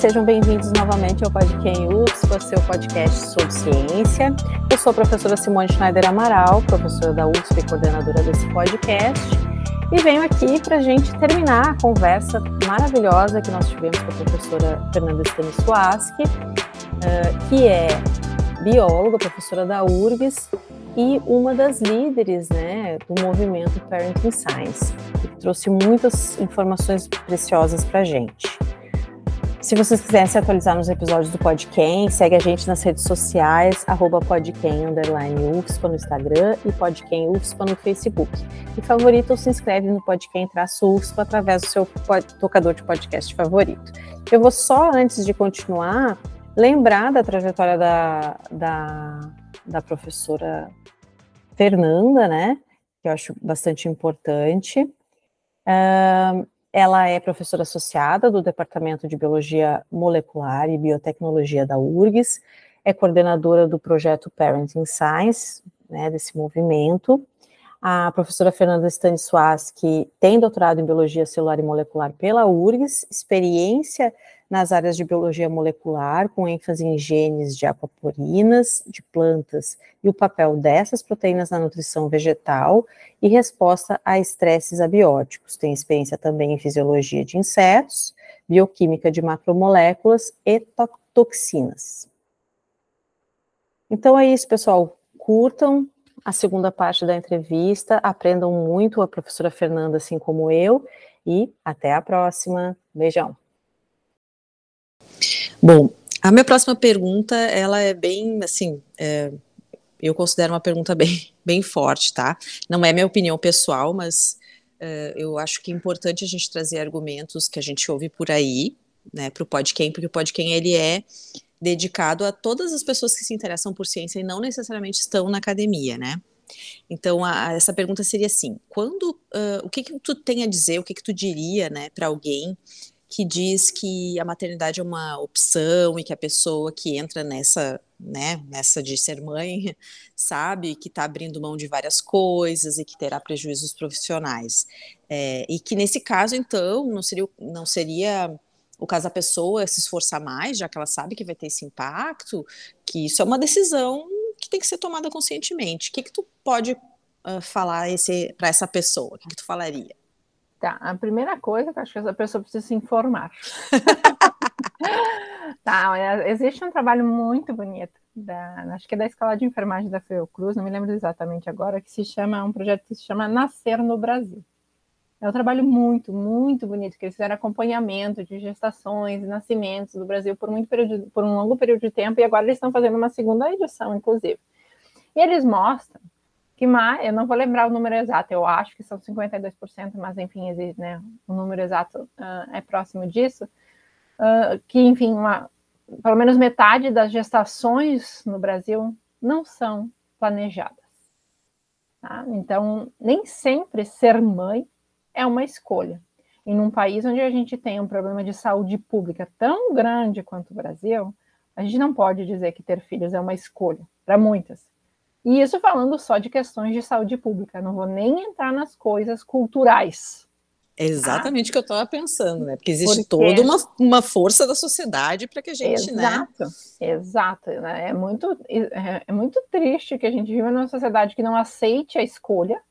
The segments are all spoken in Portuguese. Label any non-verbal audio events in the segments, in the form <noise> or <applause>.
Sejam bem-vindos novamente ao Podcast UFSPA, seu podcast sobre ciência. Eu sou a professora Simone Schneider Amaral, professora da UFSP e coordenadora desse podcast, e venho aqui para a gente terminar a conversa maravilhosa que nós tivemos com a professora Fernanda Stanisłaski, uh, que é bióloga, professora da URGS e uma das líderes né, do movimento Parenting Science, que trouxe muitas informações preciosas para a gente. Se vocês quiserem se atualizar nos episódios do Podquem, segue a gente nas redes sociais, arroba no Instagram e Podquem UFSPA no Facebook. E favorito ou se inscreve no Podquem traço UFSPA através do seu tocador de podcast favorito. Eu vou só, antes de continuar, lembrar da trajetória da, da, da professora Fernanda, né? Que eu acho bastante importante. Uh, ela é professora associada do Departamento de Biologia Molecular e Biotecnologia da URGS, é coordenadora do projeto Parenting Science, né, desse movimento. A professora Fernanda Stanisłaski tem doutorado em Biologia Celular e Molecular pela URGS, experiência nas áreas de biologia molecular, com ênfase em genes de aquaporinas, de plantas e o papel dessas proteínas na nutrição vegetal e resposta a estresses abióticos. Tem experiência também em fisiologia de insetos, bioquímica de macromoléculas e toxinas. Então é isso, pessoal. Curtam a segunda parte da entrevista, aprendam muito a professora Fernanda, assim como eu, e até a próxima. Beijão. Bom, a minha próxima pergunta, ela é bem, assim, é, eu considero uma pergunta bem, <laughs> bem forte, tá? Não é minha opinião pessoal, mas é, eu acho que é importante a gente trazer argumentos que a gente ouve por aí, né, para o Podquem, porque o Podquem, ele é dedicado a todas as pessoas que se interessam por ciência e não necessariamente estão na academia, né? Então, a, essa pergunta seria assim: quando, uh, o que, que tu tem a dizer, o que, que tu diria, né, para alguém que diz que a maternidade é uma opção e que a pessoa que entra nessa, né, nessa de ser mãe, <laughs> sabe que está abrindo mão de várias coisas e que terá prejuízos profissionais. É, e que nesse caso, então, não seria, não seria o caso da pessoa se esforçar mais, já que ela sabe que vai ter esse impacto, que isso é uma decisão que tem que ser tomada conscientemente. O que, que tu pode uh, falar para essa pessoa? O que, que tu falaria? Tá, a primeira coisa que eu acho que essa pessoa precisa se informar. <laughs> tá, existe um trabalho muito bonito, da, acho que é da escola de enfermagem da Fiocruz, não me lembro exatamente agora, que se chama, um projeto que se chama Nascer no Brasil. É um trabalho muito, muito bonito, que eles fizeram acompanhamento de gestações e nascimentos do Brasil por, muito período, por um longo período de tempo, e agora eles estão fazendo uma segunda edição, inclusive. E eles mostram que mais, eu não vou lembrar o número exato, eu acho que são 52%, mas enfim, existe, né, o número exato uh, é próximo disso, uh, que enfim, uma, pelo menos metade das gestações no Brasil não são planejadas. Tá? Então, nem sempre ser mãe é uma escolha. E num país onde a gente tem um problema de saúde pública tão grande quanto o Brasil, a gente não pode dizer que ter filhos é uma escolha, para muitas. E isso falando só de questões de saúde pública, não vou nem entrar nas coisas culturais. É exatamente o que eu estava pensando, né? Porque existe Porque... toda uma, uma força da sociedade para que a gente, né? exato, né? Exato, né? É muito, é, é muito triste que a gente viva numa sociedade que não aceite a escolha,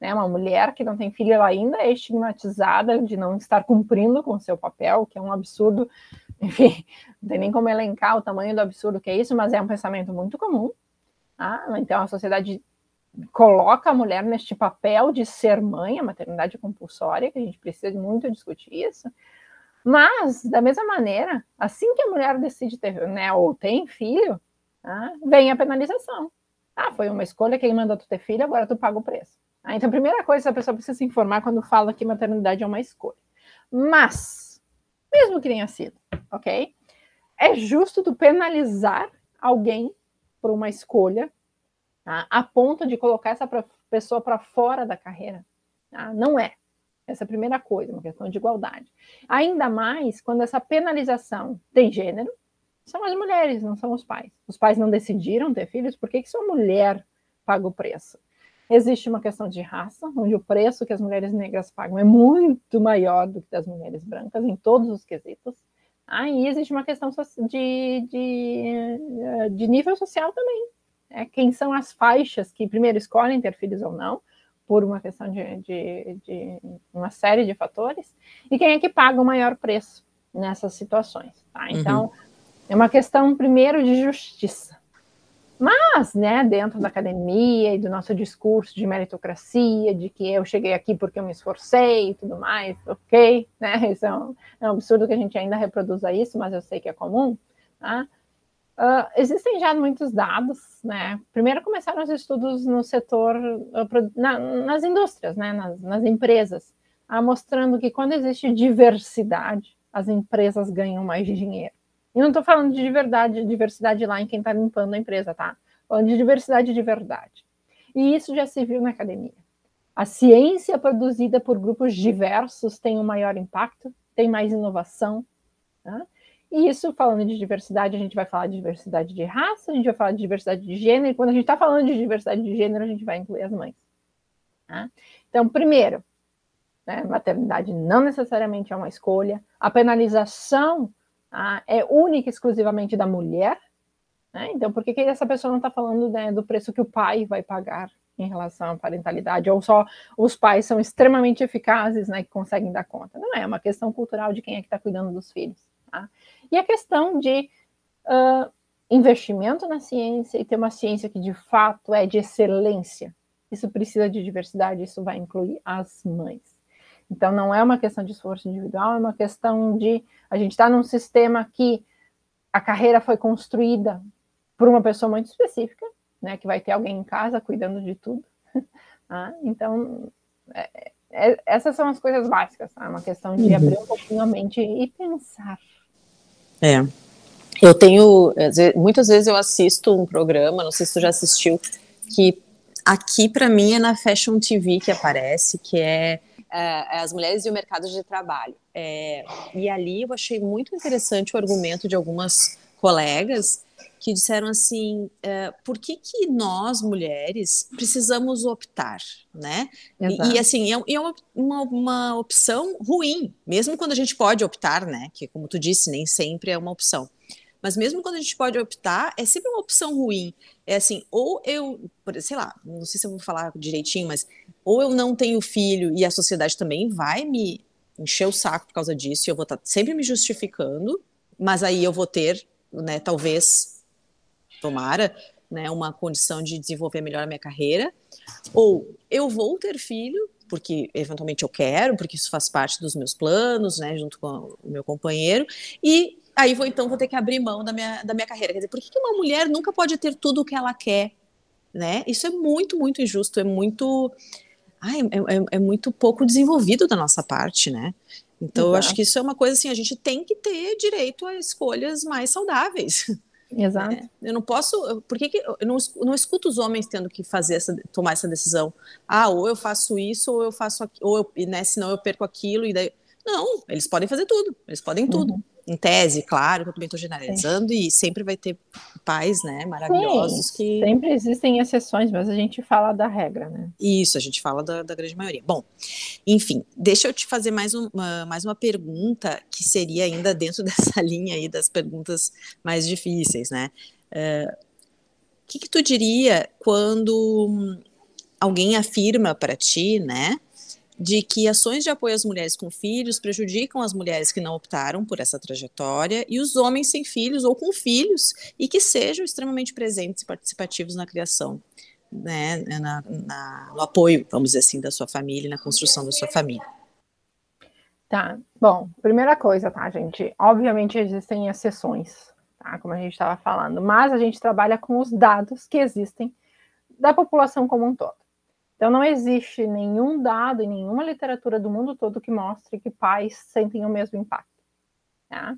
né? Uma mulher que não tem filho, ela ainda é estigmatizada de não estar cumprindo com o seu papel, que é um absurdo. <laughs> Enfim, não tem nem como elencar o tamanho do absurdo que é isso, mas é um pensamento muito comum, ah, então a sociedade coloca a mulher neste papel de ser mãe, a maternidade compulsória, que a gente precisa muito discutir isso. Mas, da mesma maneira, assim que a mulher decide ter, né, ou tem filho, ah, vem a penalização. Ah, foi uma escolha, quem mandou tu ter filho, agora tu paga o preço. Ah, então, a primeira coisa, a pessoa precisa se informar quando fala que maternidade é uma escolha. Mas, mesmo que tenha sido, ok? É justo tu penalizar alguém por uma escolha, tá? a ponto de colocar essa pessoa para fora da carreira. Tá? Não é. Essa é a primeira coisa, uma questão de igualdade. Ainda mais quando essa penalização tem gênero, são as mulheres, não são os pais. Os pais não decidiram ter filhos, por que, que sua mulher paga o preço? Existe uma questão de raça, onde o preço que as mulheres negras pagam é muito maior do que das mulheres brancas, em todos os quesitos. Aí existe uma questão de, de, de nível social também. Né? Quem são as faixas que primeiro escolhem ter filhos ou não, por uma questão de, de, de, uma série de fatores, e quem é que paga o maior preço nessas situações. Tá? Uhum. Então, uhum. é uma questão, primeiro, de justiça. Mas, né, dentro da academia e do nosso discurso de meritocracia, de que eu cheguei aqui porque eu me esforcei e tudo mais, ok, né, <laughs> isso é um, é um absurdo que a gente ainda reproduza isso, mas eu sei que é comum, tá? Uh, existem já muitos dados, né? Primeiro começaram os estudos no setor, uh, na, nas indústrias, né? nas, nas empresas, uh, mostrando que quando existe diversidade, as empresas ganham mais dinheiro. E não estou falando de verdade, diversidade lá em quem está limpando a empresa, tá? Falando de diversidade de verdade. E isso já se viu na academia. A ciência produzida por grupos diversos tem um maior impacto, tem mais inovação, tá? E isso, falando de diversidade, a gente vai falar de diversidade de raça, a gente vai falar de diversidade de gênero, e quando a gente está falando de diversidade de gênero, a gente vai incluir as mães. Tá? Então, primeiro, né, maternidade não necessariamente é uma escolha, a penalização tá, é única e exclusivamente da mulher. Né? Então, por que, que essa pessoa não está falando né, do preço que o pai vai pagar em relação à parentalidade, ou só os pais são extremamente eficazes, né, que conseguem dar conta? Não é, é uma questão cultural de quem é que está cuidando dos filhos. Tá? E a questão de uh, investimento na ciência e ter uma ciência que de fato é de excelência. Isso precisa de diversidade, isso vai incluir as mães. Então, não é uma questão de esforço individual, é uma questão de. A gente está num sistema que a carreira foi construída por uma pessoa muito específica, né, que vai ter alguém em casa cuidando de tudo. ah, <laughs> então, é, é, essas são as coisas básicas, tá? é uma questão de uhum. abrir um pouquinho a mente e pensar. É. Eu tenho. Muitas vezes eu assisto um programa, não sei se tu já assistiu, que aqui para mim é na Fashion TV que aparece, que é, é, é as mulheres e o mercado de trabalho. É, e ali eu achei muito interessante o argumento de algumas colegas que disseram assim, é, por que que nós mulheres precisamos optar, né? E, e, assim, é, é uma, uma, uma, opção ruim, mesmo quando a gente pode optar, né? Que como tu disse, nem sempre é uma opção. Mas mesmo quando a gente pode optar, é sempre uma opção ruim. É assim, ou eu, sei lá, não sei se eu vou falar direitinho, mas ou eu não tenho filho e a sociedade também vai me encher o saco por causa disso, e eu vou estar tá sempre me justificando, mas aí eu vou ter, né, talvez tomara, né, uma condição de desenvolver melhor a minha carreira, ou eu vou ter filho, porque eventualmente eu quero, porque isso faz parte dos meus planos, né, junto com o meu companheiro, e aí vou então vou ter que abrir mão da minha, da minha carreira. Quer dizer, por que, uma mulher nunca pode ter tudo o que ela quer, né? Isso é muito, muito injusto, é muito, ai, é, é, é muito pouco desenvolvido da nossa parte, né? Então, Exato. eu acho que isso é uma coisa assim, a gente tem que ter direito a escolhas mais saudáveis. <laughs> Exato. É, eu não posso. Por que, que eu não, não escuto os homens tendo que fazer essa, tomar essa decisão? Ah, ou eu faço isso, ou eu faço aquilo, ou eu, né, senão eu perco aquilo, e daí. Não, eles podem fazer tudo, eles podem tudo. Uhum em tese, claro, que eu também estou generalizando, Sim. e sempre vai ter pais, né, maravilhosos Sim, que... sempre existem exceções, mas a gente fala da regra, né? Isso, a gente fala da, da grande maioria. Bom, enfim, deixa eu te fazer mais uma, mais uma pergunta, que seria ainda dentro <laughs> dessa linha aí das perguntas mais difíceis, né? Uh, o que, que tu diria quando alguém afirma para ti, né, de que ações de apoio às mulheres com filhos prejudicam as mulheres que não optaram por essa trajetória e os homens sem filhos ou com filhos e que sejam extremamente presentes e participativos na criação, né, na, na, no apoio, vamos dizer assim, da sua família, na construção da sua família. Tá, bom, primeira coisa, tá, gente? Obviamente existem exceções, tá, como a gente estava falando, mas a gente trabalha com os dados que existem da população como um todo. Então, não existe nenhum dado em nenhuma literatura do mundo todo que mostre que pais sentem o mesmo impacto. Tá?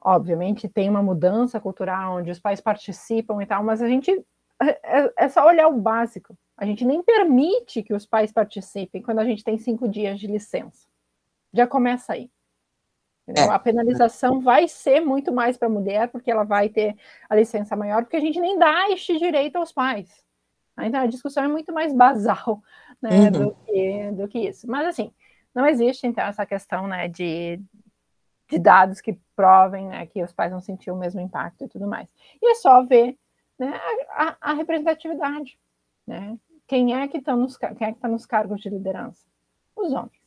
Obviamente, tem uma mudança cultural onde os pais participam e tal, mas a gente é, é, é só olhar o básico. A gente nem permite que os pais participem quando a gente tem cinco dias de licença. Já começa aí. É. A penalização vai ser muito mais para a mulher, porque ela vai ter a licença maior, porque a gente nem dá este direito aos pais. Então a discussão é muito mais basal <laughs> né, uhum. do, que, do que isso. Mas assim, não existe então essa questão né, de de dados que provem né, que os pais não sentiam o mesmo impacto e tudo mais. E é só ver né, a, a, representatividade. Né? Quem é que está nos, quem é que tá nos cargos de liderança? Os homens.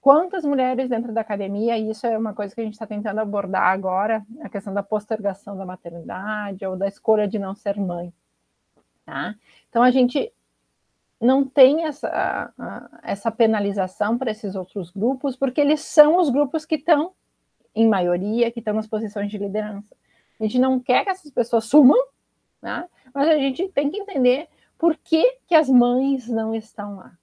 Quantas mulheres dentro da academia, e isso é uma coisa que a gente está tentando abordar agora, a questão da postergação da maternidade ou da escolha de não ser mãe. Tá? Então a gente não tem essa, essa penalização para esses outros grupos, porque eles são os grupos que estão, em maioria, que estão nas posições de liderança. A gente não quer que essas pessoas sumam, né? mas a gente tem que entender por que, que as mães não estão lá.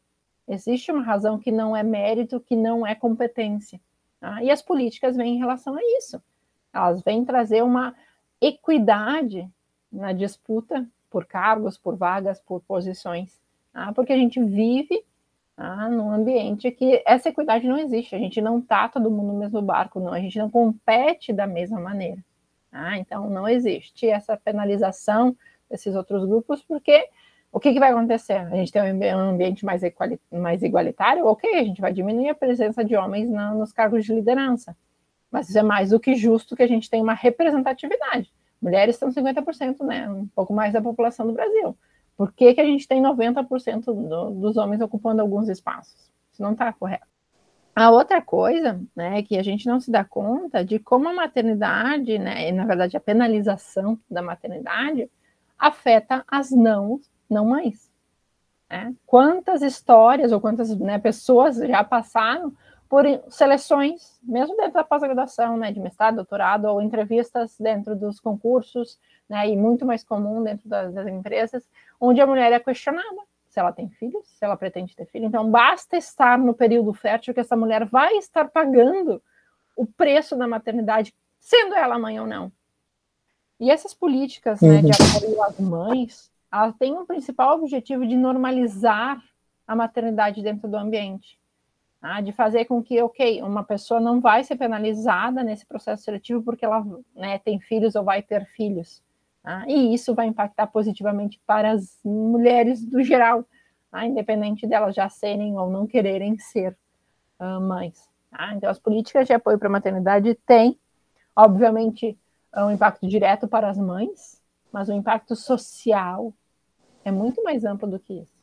Existe uma razão que não é mérito, que não é competência. Tá? E as políticas vêm em relação a isso. Elas vêm trazer uma equidade na disputa por cargos, por vagas, por posições ah, porque a gente vive ah, num ambiente que essa equidade não existe, a gente não está todo mundo no mesmo barco, não, a gente não compete da mesma maneira. Ah, então não existe essa penalização desses outros grupos, porque o que, que vai acontecer? A gente tem um ambiente mais, mais igualitário, ok, a gente vai diminuir a presença de homens na, nos cargos de liderança, mas isso é mais do que justo que a gente tenha uma representatividade. Mulheres são 50%, né? Um pouco mais da população do Brasil. Por que, que a gente tem 90% do, dos homens ocupando alguns espaços? Isso não está correto. A outra coisa, né, é que a gente não se dá conta de como a maternidade, né, e na verdade a penalização da maternidade, afeta as não, não mães. Né? Quantas histórias ou quantas né, pessoas já passaram por seleções, mesmo dentro da pós-graduação, né, de mestrado, doutorado, ou entrevistas dentro dos concursos, né, e muito mais comum dentro das, das empresas, onde a mulher é questionada se ela tem filhos, se ela pretende ter filho. Então, basta estar no período fértil que essa mulher vai estar pagando o preço da maternidade, sendo ela mãe ou não. E essas políticas né, de uhum. apoio às mães, elas têm um principal objetivo de normalizar a maternidade dentro do ambiente. Tá? De fazer com que, ok, uma pessoa não vai ser penalizada nesse processo seletivo porque ela né, tem filhos ou vai ter filhos. Tá? E isso vai impactar positivamente para as mulheres do geral, tá? independente delas já serem ou não quererem ser uh, mães. Então, as políticas de apoio para a maternidade têm, obviamente, um impacto direto para as mães, mas o impacto social é muito mais amplo do que isso.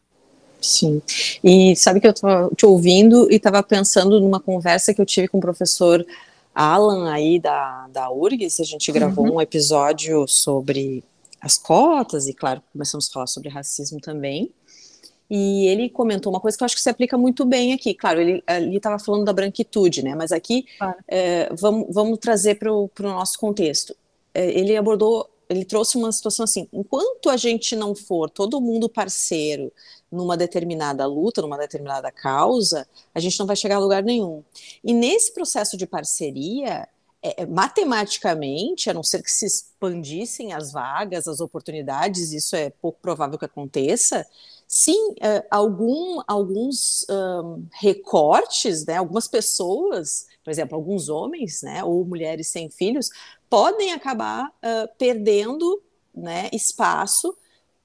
Sim. E sabe que eu estava te ouvindo e estava pensando numa conversa que eu tive com o professor Alan aí da, da URGS, a gente gravou uhum. um episódio sobre as cotas e, claro, começamos a falar sobre racismo também. E ele comentou uma coisa que eu acho que se aplica muito bem aqui. Claro, ele estava falando da branquitude, né? Mas aqui claro. é, vamos, vamos trazer para o nosso contexto. É, ele abordou, ele trouxe uma situação assim: enquanto a gente não for todo mundo parceiro numa determinada luta, numa determinada causa, a gente não vai chegar a lugar nenhum. E nesse processo de parceria, é, é, matematicamente, a não ser que se expandissem as vagas, as oportunidades, isso é pouco provável que aconteça, sim, é, algum, alguns um, recortes, né, algumas pessoas, por exemplo, alguns homens, né, ou mulheres sem filhos, podem acabar uh, perdendo né, espaço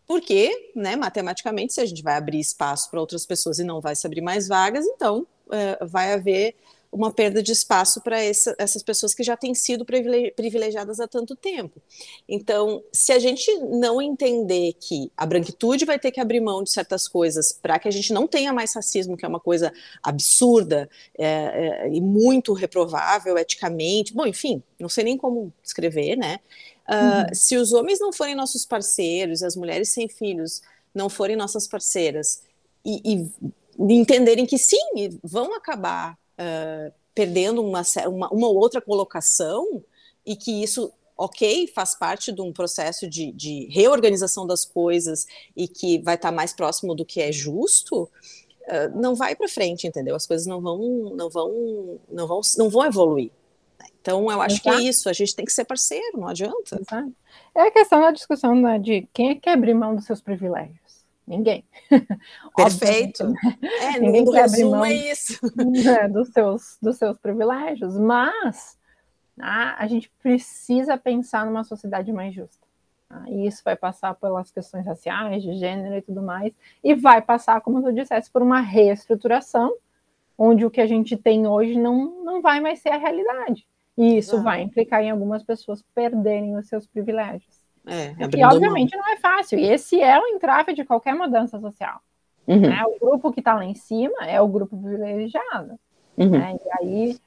porque, né, matematicamente, se a gente vai abrir espaço para outras pessoas e não vai se abrir mais vagas, então é, vai haver uma perda de espaço para essa, essas pessoas que já têm sido privilegiadas há tanto tempo. Então, se a gente não entender que a branquitude vai ter que abrir mão de certas coisas para que a gente não tenha mais racismo, que é uma coisa absurda é, é, e muito reprovável eticamente, bom, enfim, não sei nem como escrever, né? Uh, Se os homens não forem nossos parceiros, as mulheres sem filhos não forem nossas parceiras, e, e entenderem que sim, vão acabar uh, perdendo uma, uma, uma outra colocação, e que isso ok, faz parte de um processo de, de, reorganização das coisas e que vai estar mais próximo do que é justo, uh, não vai para frente, entendeu? As coisas não vão, não vão, não vão, não vão evoluir. Então, eu acho Exato. que é isso, a gente tem que ser parceiro, não adianta. Exato. É a questão da discussão né, de quem é que abrir mão dos seus privilégios. Ninguém. <laughs> Perfeito. Né? É, Ninguém quer abrir mão é isso. Né, dos, seus, dos seus privilégios, mas ah, a gente precisa pensar numa sociedade mais justa. Ah, e isso vai passar pelas questões raciais, de gênero e tudo mais, e vai passar, como tu disseste, por uma reestruturação onde o que a gente tem hoje não, não vai mais ser a realidade. E isso ah. vai implicar em algumas pessoas perderem os seus privilégios. É, e obviamente não é fácil. E esse é o entrave de qualquer mudança social. Uhum. Né? O grupo que está lá em cima é o grupo privilegiado. Uhum. Né? E aí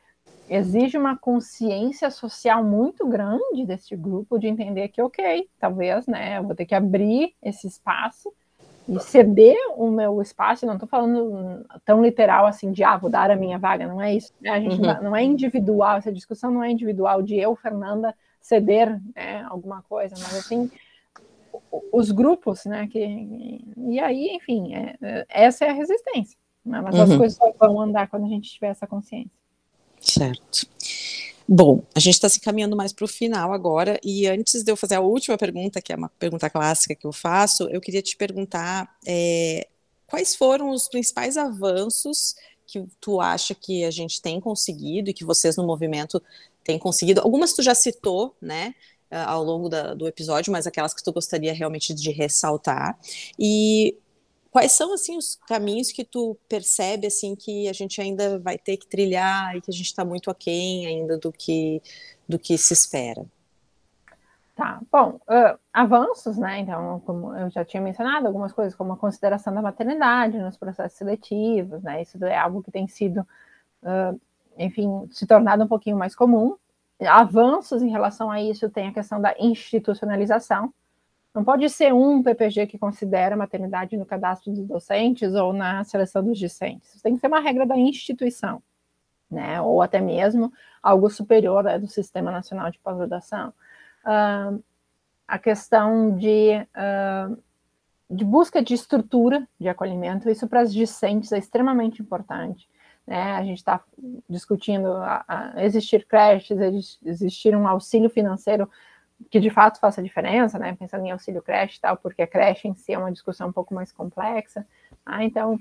exige uma consciência social muito grande desse grupo de entender que, ok, talvez, né, eu vou ter que abrir esse espaço e ceder o meu espaço, não estou falando tão literal assim de, ah, vou dar a minha vaga, não é isso. Né? A gente uhum. não é individual, essa discussão não é individual de eu, Fernanda, ceder né, alguma coisa, mas assim, os grupos, né, que, e aí, enfim, é, é, essa é a resistência, né? mas uhum. as coisas só vão andar quando a gente tiver essa consciência. Certo. Bom, a gente está se encaminhando mais para o final agora, e antes de eu fazer a última pergunta, que é uma pergunta clássica que eu faço, eu queria te perguntar é, quais foram os principais avanços que tu acha que a gente tem conseguido e que vocês no movimento têm conseguido? Algumas tu já citou, né? ao longo da, do episódio, mas aquelas que tu gostaria realmente de ressaltar. E Quais são assim os caminhos que tu percebe assim que a gente ainda vai ter que trilhar e que a gente está muito aquém ainda do que do que se espera? Tá, bom, uh, avanços, né? Então, como eu já tinha mencionado, algumas coisas como a consideração da maternidade nos processos seletivos, né? Isso é algo que tem sido, uh, enfim, se tornado um pouquinho mais comum. Avanços em relação a isso tem a questão da institucionalização, não pode ser um PPG que considera a maternidade no cadastro dos docentes ou na seleção dos discentes. Tem que ser uma regra da instituição, né? Ou até mesmo algo superior do Sistema Nacional de Pós-Graduação. Uh, a questão de, uh, de busca de estrutura de acolhimento, isso para as discentes é extremamente importante. Né? A gente está discutindo a, a existir creches, existir um auxílio financeiro que de fato faça diferença, né? Pensando em auxílio creche e tal, porque a creche em si é uma discussão um pouco mais complexa. Ah, então,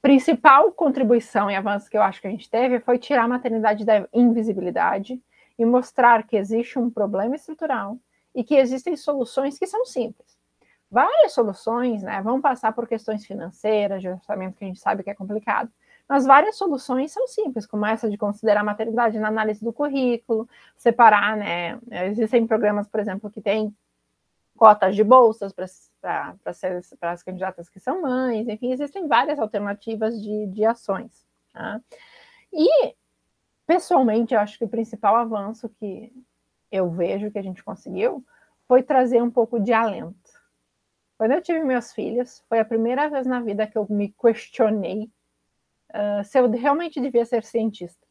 principal contribuição e avanço que eu acho que a gente teve foi tirar a maternidade da invisibilidade e mostrar que existe um problema estrutural e que existem soluções que são simples. Várias soluções, né, vão passar por questões financeiras, de orçamento que a gente sabe que é complicado, mas várias soluções são simples, como essa de considerar a maternidade na análise do currículo, separar, né? Existem programas, por exemplo, que têm cotas de bolsas para as candidatas que são mães, enfim, existem várias alternativas de, de ações. Tá? E, pessoalmente, eu acho que o principal avanço que eu vejo que a gente conseguiu foi trazer um pouco de alento. Quando eu tive meus filhos, foi a primeira vez na vida que eu me questionei uh, se eu realmente devia ser cientista.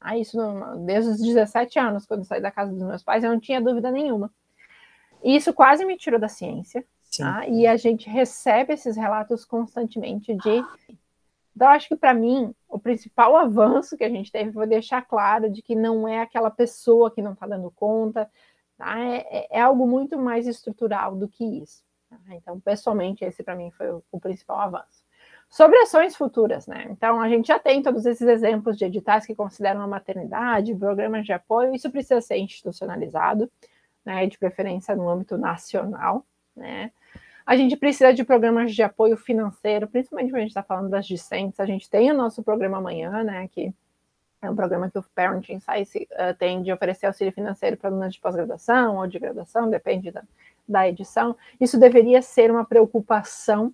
Ah, isso desde os 17 anos, quando saí da casa dos meus pais, eu não tinha dúvida nenhuma. E isso quase me tirou da ciência. Tá? E a gente recebe esses relatos constantemente de. Então, acho que para mim, o principal avanço que a gente teve foi deixar claro de que não é aquela pessoa que não está dando conta, tá? é, é, é, algo muito mais estrutural do que isso. Tá? Então, pessoalmente, esse para mim foi o, o principal avanço. Sobre ações futuras, né? Então, a gente já tem todos esses exemplos de editais que consideram a maternidade, programas de apoio, isso precisa ser institucionalizado, né? De preferência no âmbito nacional, né? A gente precisa de programas de apoio financeiro, principalmente quando a gente está falando das discentes. A gente tem o nosso programa amanhã, né? Que é um programa que o Parenting Science uh, tem de oferecer auxílio financeiro para alunos de pós-graduação ou de graduação, depende da, da edição. Isso deveria ser uma preocupação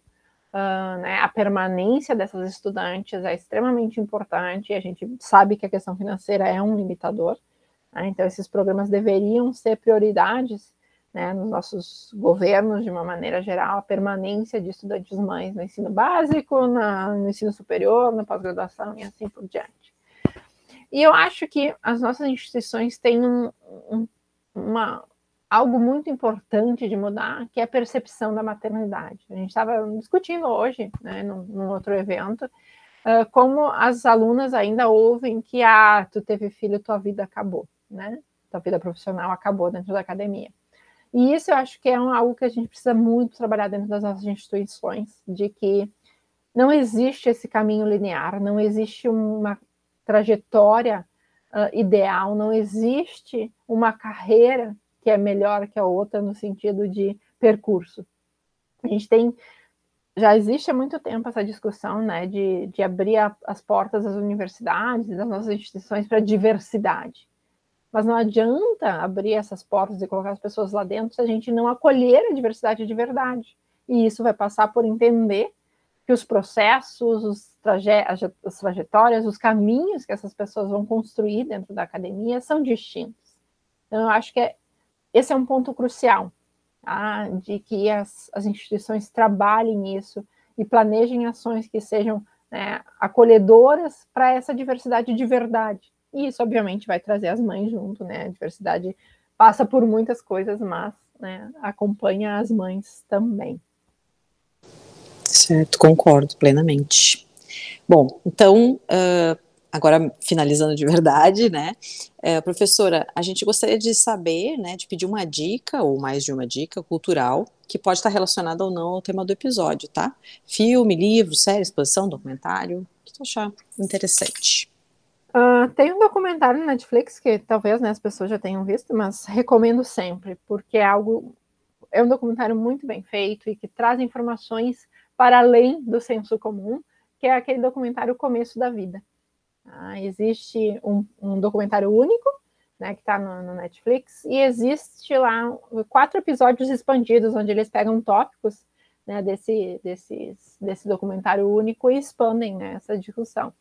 Uh, né, a permanência dessas estudantes é extremamente importante. A gente sabe que a questão financeira é um limitador, né, então esses programas deveriam ser prioridades né, nos nossos governos, de uma maneira geral, a permanência de estudantes mães no ensino básico, na, no ensino superior, na pós-graduação e assim por diante. E eu acho que as nossas instituições têm um, um, uma, algo muito importante de mudar, que é a percepção da maternidade. A gente estava discutindo hoje, né, num, num outro evento, uh, como as alunas ainda ouvem que, ah, tu teve filho, tua vida acabou, né? Tua vida profissional acabou dentro da academia. E isso eu acho que é um, algo que a gente precisa muito trabalhar dentro das nossas instituições, de que não existe esse caminho linear, não existe uma trajetória uh, ideal, não existe uma carreira que é melhor que a outra no sentido de percurso. A gente tem já existe há muito tempo essa discussão né, de, de abrir a, as portas das universidades das nossas instituições para diversidade. Mas não adianta abrir essas portas e colocar as pessoas lá dentro se a gente não acolher a diversidade de verdade. E isso vai passar por entender que os processos, os traje as trajetórias, os caminhos que essas pessoas vão construir dentro da academia são distintos. Então, eu acho que é, esse é um ponto crucial, tá? de que as, as instituições trabalhem nisso e planejem ações que sejam né, acolhedoras para essa diversidade de verdade. E isso, obviamente, vai trazer as mães junto, né? A diversidade passa por muitas coisas, mas né, acompanha as mães também. Certo, concordo plenamente. Bom, então, uh, agora finalizando de verdade, né, uh, professora, a gente gostaria de saber, né, de pedir uma dica, ou mais de uma dica cultural, que pode estar relacionada ou não ao tema do episódio, tá? Filme, livro, série, exposição, documentário, o que tu achar interessante. Uh, tem um documentário na Netflix que talvez né, as pessoas já tenham visto, mas recomendo sempre, porque é algo. É um documentário muito bem feito e que traz informações para além do senso comum, que é aquele documentário Começo da Vida. Ah, existe um, um, documentário único, né, que está no, no, Netflix, e existe lá quatro episódios expandidos, onde eles pegam tópicos né, desse, desse, desse documentário único e expandem né, essa discussão.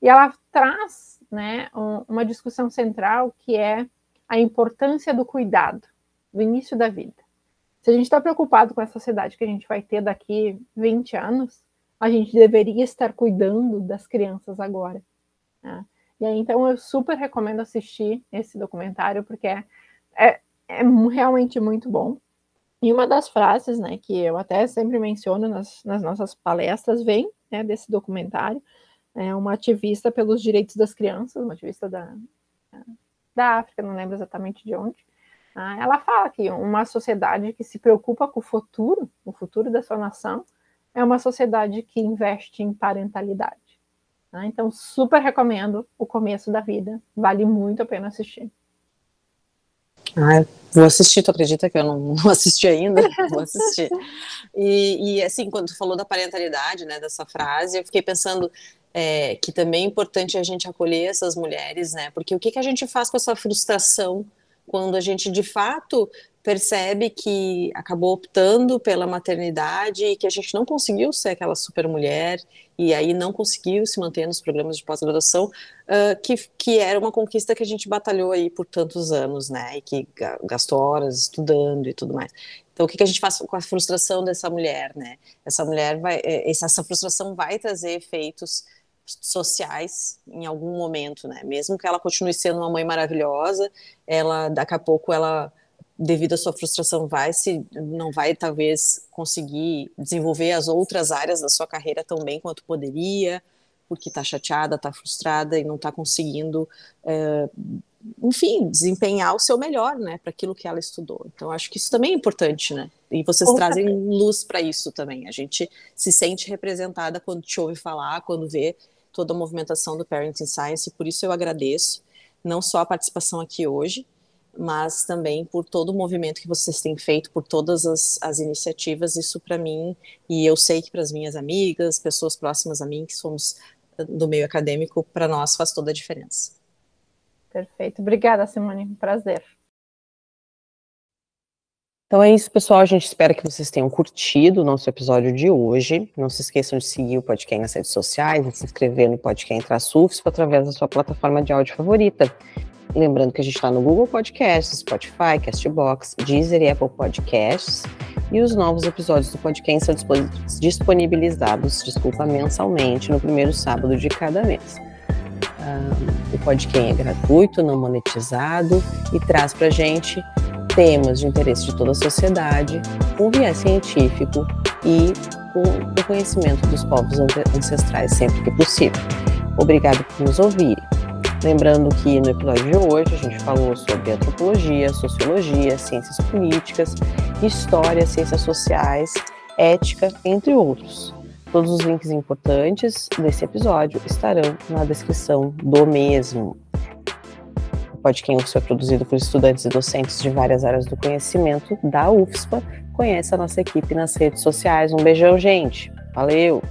E ela traz né, um, uma discussão central que é a importância do cuidado, do início da vida. Se a gente está preocupado com a sociedade que a gente vai ter daqui 20 anos, a gente deveria estar cuidando das crianças agora. Né? E aí, então, eu super recomendo assistir esse documentário, porque é, é, é, realmente muito bom. E uma das frases, né, que eu até sempre menciono nas, nas nossas palestras, vem né, desse documentário, é uma ativista pelos direitos das crianças, uma ativista da, da África, não lembro exatamente de onde, ah, ela fala que uma sociedade que se preocupa com o futuro, o futuro da sua nação, é uma sociedade que investe em parentalidade. Né? Então, super recomendo o começo da vida, vale muito a pena assistir. Ah, vou assistir, tu acredita que eu não, <laughs> não assisti ainda? <laughs> Vou assistir. E, e, assim, quando tu falou da parentalidade, né, dessa frase, eu fiquei pensando é, que também é importante a gente acolher essas mulheres, né, porque o que, que a gente faz com essa frustração quando a gente de fato percebe que acabou optando pela maternidade e que a gente não conseguiu ser aquela super mulher e aí não conseguiu se manter nos programas de pós-graduação, uh, que, que era uma conquista que a gente batalhou aí por tantos anos, né, e que gastou horas estudando e tudo mais. Então, o que, que a gente faz com a frustração dessa mulher, né? Essa mulher vai, é, essa frustração vai trazer efeitos sociais em algum momento, né? Mesmo que ela continue sendo uma mãe maravilhosa, ela daqui a pouco ela devido à sua frustração vai se não vai talvez conseguir desenvolver as outras áreas da sua carreira tão bem quanto poderia, porque está chateada, está frustrada e não está conseguindo, é, enfim, desempenhar o seu melhor, né, para aquilo que ela estudou. Então acho que isso também é importante, né? E vocês trazem luz para isso também. A gente se sente representada quando te ouve falar, quando vê toda a movimentação do Parenting Science, por isso eu agradeço não só a participação aqui hoje, mas também por todo o movimento que vocês têm feito, por todas as, as iniciativas, isso para mim, e eu sei que para as minhas amigas, pessoas próximas a mim, que somos do meio acadêmico, para nós faz toda a diferença. Perfeito. Obrigada, Simone. Um prazer. Então é isso, pessoal. A gente espera que vocês tenham curtido o nosso episódio de hoje. Não se esqueçam de seguir o podcast nas redes sociais, de se inscrever no podcast Traçufs através da sua plataforma de áudio favorita. Lembrando que a gente está no Google Podcasts, Spotify, Castbox, Deezer e Apple Podcasts. E os novos episódios do podcast são disponibilizados, desculpa, mensalmente, no primeiro sábado de cada mês. Um, o podcast é gratuito, não monetizado e traz para gente temas de interesse de toda a sociedade, com viés científico e com o conhecimento dos povos ancestrais sempre que possível. Obrigado por nos ouvirem. Lembrando que no episódio de hoje a gente falou sobre antropologia, sociologia, ciências políticas, história, ciências sociais, ética, entre outros. Todos os links importantes desse episódio estarão na descrição do mesmo. O podcast foi produzido por estudantes e docentes de várias áreas do conhecimento da UFSPA. Conheça a nossa equipe nas redes sociais. Um beijão, gente. Valeu!